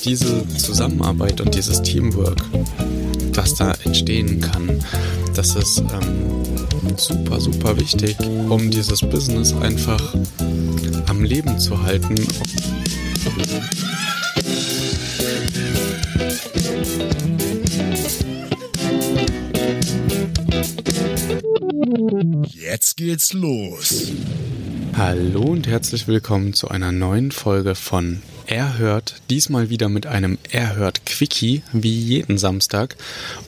diese Zusammenarbeit und dieses Teamwork, was da entstehen kann, das ist ähm, super, super wichtig, um dieses Business einfach am Leben zu halten. Jetzt geht's los. Hallo und herzlich willkommen zu einer neuen Folge von Erhört. Diesmal wieder mit einem Erhört Quickie, wie jeden Samstag.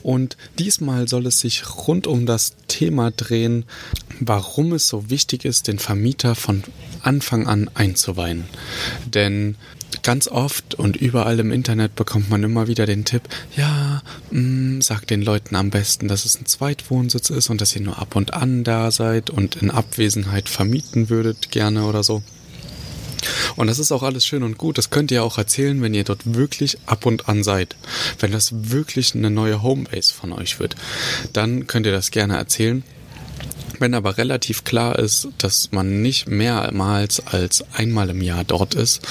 Und diesmal soll es sich rund um das Thema drehen, warum es so wichtig ist, den Vermieter von Anfang an einzuweihen. Denn ganz oft und überall im Internet bekommt man immer wieder den Tipp, ja, mh, mm, sagt den Leuten am besten, dass es ein Zweitwohnsitz ist und dass ihr nur ab und an da seid und in Abwesenheit vermieten würdet gerne oder so. Und das ist auch alles schön und gut. Das könnt ihr auch erzählen, wenn ihr dort wirklich ab und an seid. Wenn das wirklich eine neue Homebase von euch wird, dann könnt ihr das gerne erzählen. Wenn aber relativ klar ist, dass man nicht mehrmals als einmal im Jahr dort ist,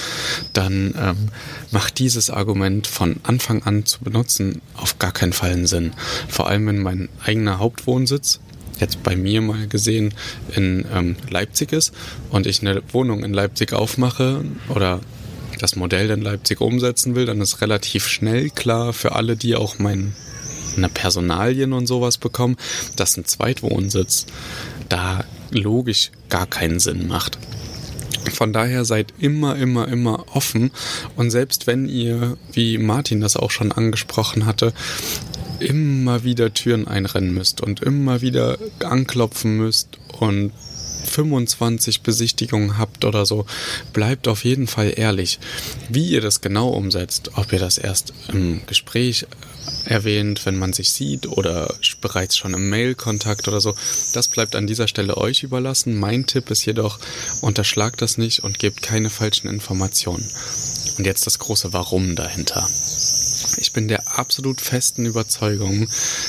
dann ähm, macht dieses Argument von Anfang an zu benutzen auf gar keinen Fall einen Sinn. Vor allem, wenn mein eigener Hauptwohnsitz jetzt bei mir mal gesehen in ähm, Leipzig ist und ich eine Wohnung in Leipzig aufmache oder das Modell in Leipzig umsetzen will, dann ist relativ schnell klar für alle, die auch meine Personalien und sowas bekommen, dass ein Zweitwohnsitz da logisch gar keinen Sinn macht. Von daher seid immer, immer, immer offen. Und selbst wenn ihr, wie Martin das auch schon angesprochen hatte, immer wieder Türen einrennen müsst und immer wieder anklopfen müsst und 25 Besichtigungen habt oder so, bleibt auf jeden Fall ehrlich. Wie ihr das genau umsetzt, ob ihr das erst im Gespräch erwähnt, wenn man sich sieht oder bereits schon im Mail-Kontakt oder so, das bleibt an dieser Stelle euch überlassen. Mein Tipp ist jedoch, unterschlagt das nicht und gebt keine falschen Informationen. Und jetzt das große Warum dahinter. Ich bin der absolut festen Überzeugung,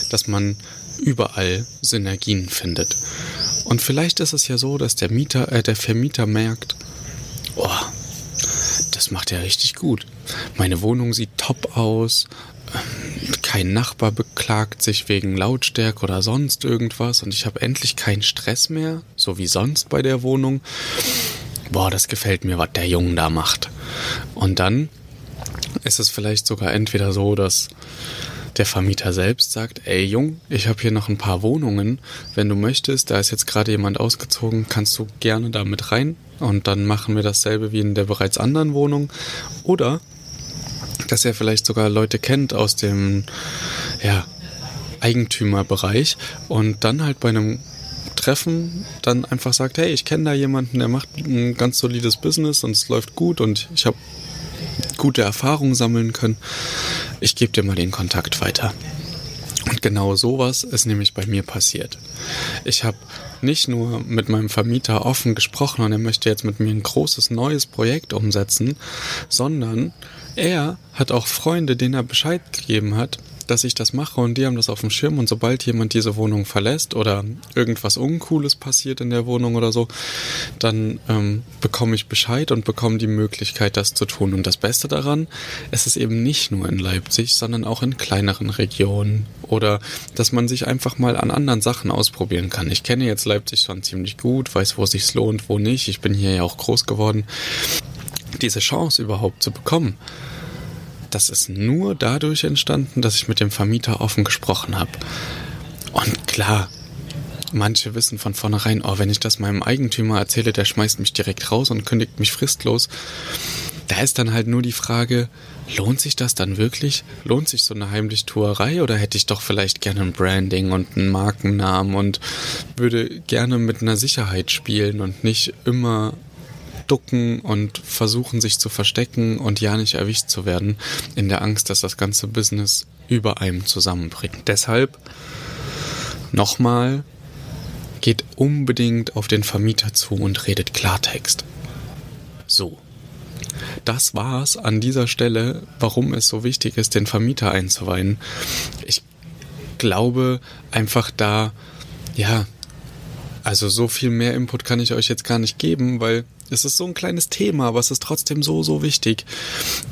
dass man überall Synergien findet. Und vielleicht ist es ja so, dass der Mieter, äh, der Vermieter merkt, oh, das macht er richtig gut. Meine Wohnung sieht top aus. Ähm, kein Nachbar beklagt sich wegen Lautstärke oder sonst irgendwas und ich habe endlich keinen Stress mehr, so wie sonst bei der Wohnung. Boah, das gefällt mir, was der Junge da macht. Und dann ist es vielleicht sogar entweder so, dass der Vermieter selbst sagt, ey Jung, ich habe hier noch ein paar Wohnungen. Wenn du möchtest, da ist jetzt gerade jemand ausgezogen, kannst du gerne da mit rein und dann machen wir dasselbe wie in der bereits anderen Wohnung. Oder dass er vielleicht sogar Leute kennt aus dem ja, Eigentümerbereich und dann halt bei einem Treffen dann einfach sagt, hey, ich kenne da jemanden, der macht ein ganz solides Business und es läuft gut und ich habe gute Erfahrungen sammeln können. Ich gebe dir mal den Kontakt weiter. Und genau sowas ist nämlich bei mir passiert. Ich habe nicht nur mit meinem Vermieter offen gesprochen und er möchte jetzt mit mir ein großes neues Projekt umsetzen, sondern er hat auch Freunde, denen er Bescheid gegeben hat, dass ich das mache und die haben das auf dem Schirm und sobald jemand diese Wohnung verlässt oder irgendwas Uncooles passiert in der Wohnung oder so, dann ähm, bekomme ich Bescheid und bekomme die Möglichkeit, das zu tun. Und das Beste daran, es ist eben nicht nur in Leipzig, sondern auch in kleineren Regionen oder dass man sich einfach mal an anderen Sachen ausprobieren kann. Ich kenne jetzt Leipzig schon ziemlich gut, weiß, wo es sich lohnt, wo nicht. Ich bin hier ja auch groß geworden. Diese Chance überhaupt zu bekommen, das ist nur dadurch entstanden, dass ich mit dem Vermieter offen gesprochen habe. Und klar, manche wissen von vornherein, oh, wenn ich das meinem Eigentümer erzähle, der schmeißt mich direkt raus und kündigt mich fristlos. Da ist dann halt nur die Frage, lohnt sich das dann wirklich? Lohnt sich so eine Heimlichtuerei oder hätte ich doch vielleicht gerne ein Branding und einen Markennamen und würde gerne mit einer Sicherheit spielen und nicht immer ducken und versuchen sich zu verstecken und ja nicht erwischt zu werden, in der Angst, dass das ganze Business über einem zusammenbricht. Deshalb nochmal, geht unbedingt auf den Vermieter zu und redet Klartext. So. Das war's an dieser Stelle, warum es so wichtig ist, den Vermieter einzuweihen. Ich glaube einfach da, ja, also so viel mehr Input kann ich euch jetzt gar nicht geben, weil Es ist so ein kleines Thema, aber es ist trotzdem so, so wichtig.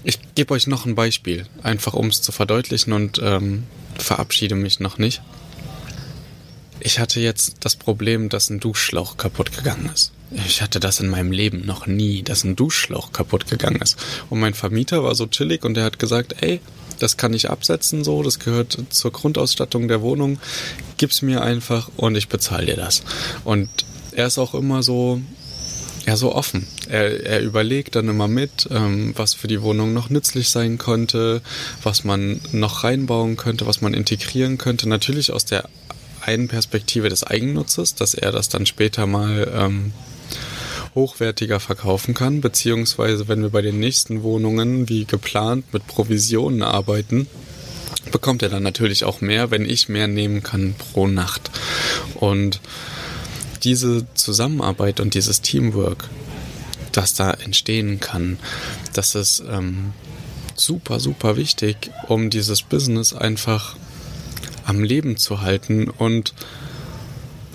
Ich gebe euch noch ein Beispiel, einfach um es zu verdeutlichen und ähm, verabschiede mich noch nicht. Ich hatte jetzt das Problem, dass ein Duschschlauch kaputt gegangen ist. Ich hatte das in meinem Leben noch nie, dass ein Duschschlauch kaputt gegangen ist. Und mein Vermieter war so chillig und er hat gesagt, ey, das kann ich absetzen so, das gehört zur Grundausstattung der Wohnung, gib's mir einfach und ich bezahle dir das. Und er ist auch immer so, ja, so offen. Er, er überlegt dann immer mit, ähm, was für die Wohnung noch nützlich sein könnte, was man noch reinbauen könnte, was man integrieren könnte. Natürlich aus der einen Perspektive des Eigennutzes, dass er das dann später mal ähm, hochwertiger verkaufen kann, beziehungsweise wenn wir bei den nächsten Wohnungen wie geplant mit Provisionen arbeiten, bekommt er dann natürlich auch mehr, wenn ich mehr nehmen kann pro Nacht. Und diese Zusammenarbeit und dieses Teamwork, das da entstehen kann, das ist ähm, super, super wichtig, um dieses Business einfach am Leben zu halten und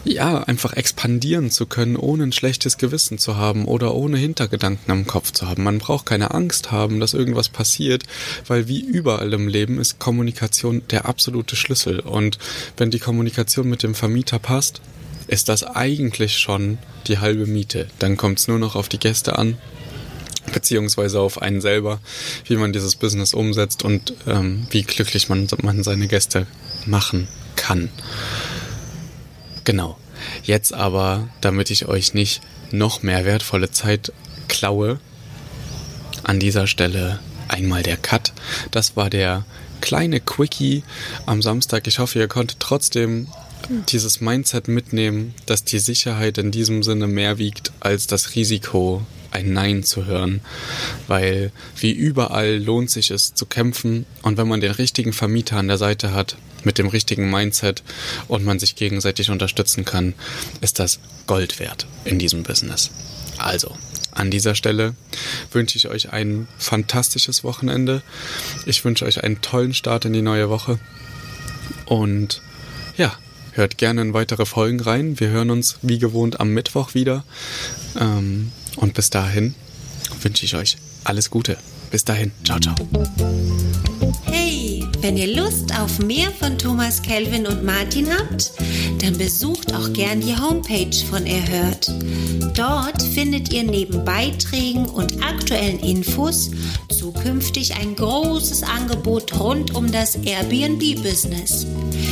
ja, einfach expandieren zu können, ohne ein schlechtes Gewissen zu haben oder ohne Hintergedanken am Kopf zu haben. Man braucht keine Angst haben, dass irgendwas passiert, weil wie überall im Leben ist Kommunikation der absolute Schlüssel. Und wenn die Kommunikation mit dem Vermieter passt, ist das eigentlich schon die halbe Miete. Dann kommt es nur noch auf die Gäste an, beziehungsweise auf einen selber, wie man dieses Business umsetzt und ähm, wie glücklich man, man seine Gäste machen kann. Genau. Jetzt aber, damit ich euch nicht noch mehr wertvolle Zeit klaue, an dieser Stelle einmal der Cut. Das war der kleine Quickie am Samstag. Ich hoffe, ihr konntet trotzdem dieses Mindset mitnehmen, dass die Sicherheit in diesem Sinne mehr wiegt als das Risiko, ein Nein zu hören. Weil wie überall lohnt sich es zu kämpfen und wenn man den richtigen Vermieter an der Seite hat, mit dem richtigen Mindset und man sich gegenseitig unterstützen kann, ist das Gold wert in diesem Business. Also, an dieser Stelle wünsche ich euch ein fantastisches Wochenende. Ich wünsche euch einen tollen Start in die neue Woche. Und ja, hört gerne in weitere Folgen rein. Wir hören uns wie gewohnt am Mittwoch wieder. Ähm, und bis dahin wünsche ich euch alles Gute. Bis dahin. Ciao, ciao. Hey, wenn ihr Lust auf mehr von Thomas Kelvin und Martin habt, dann besucht auch gern die Homepage von Erhört. Dort findet ihr neben Beiträgen und aktuellen Infos zukünftig ein großes Angebot rund um das Airbnb-Business.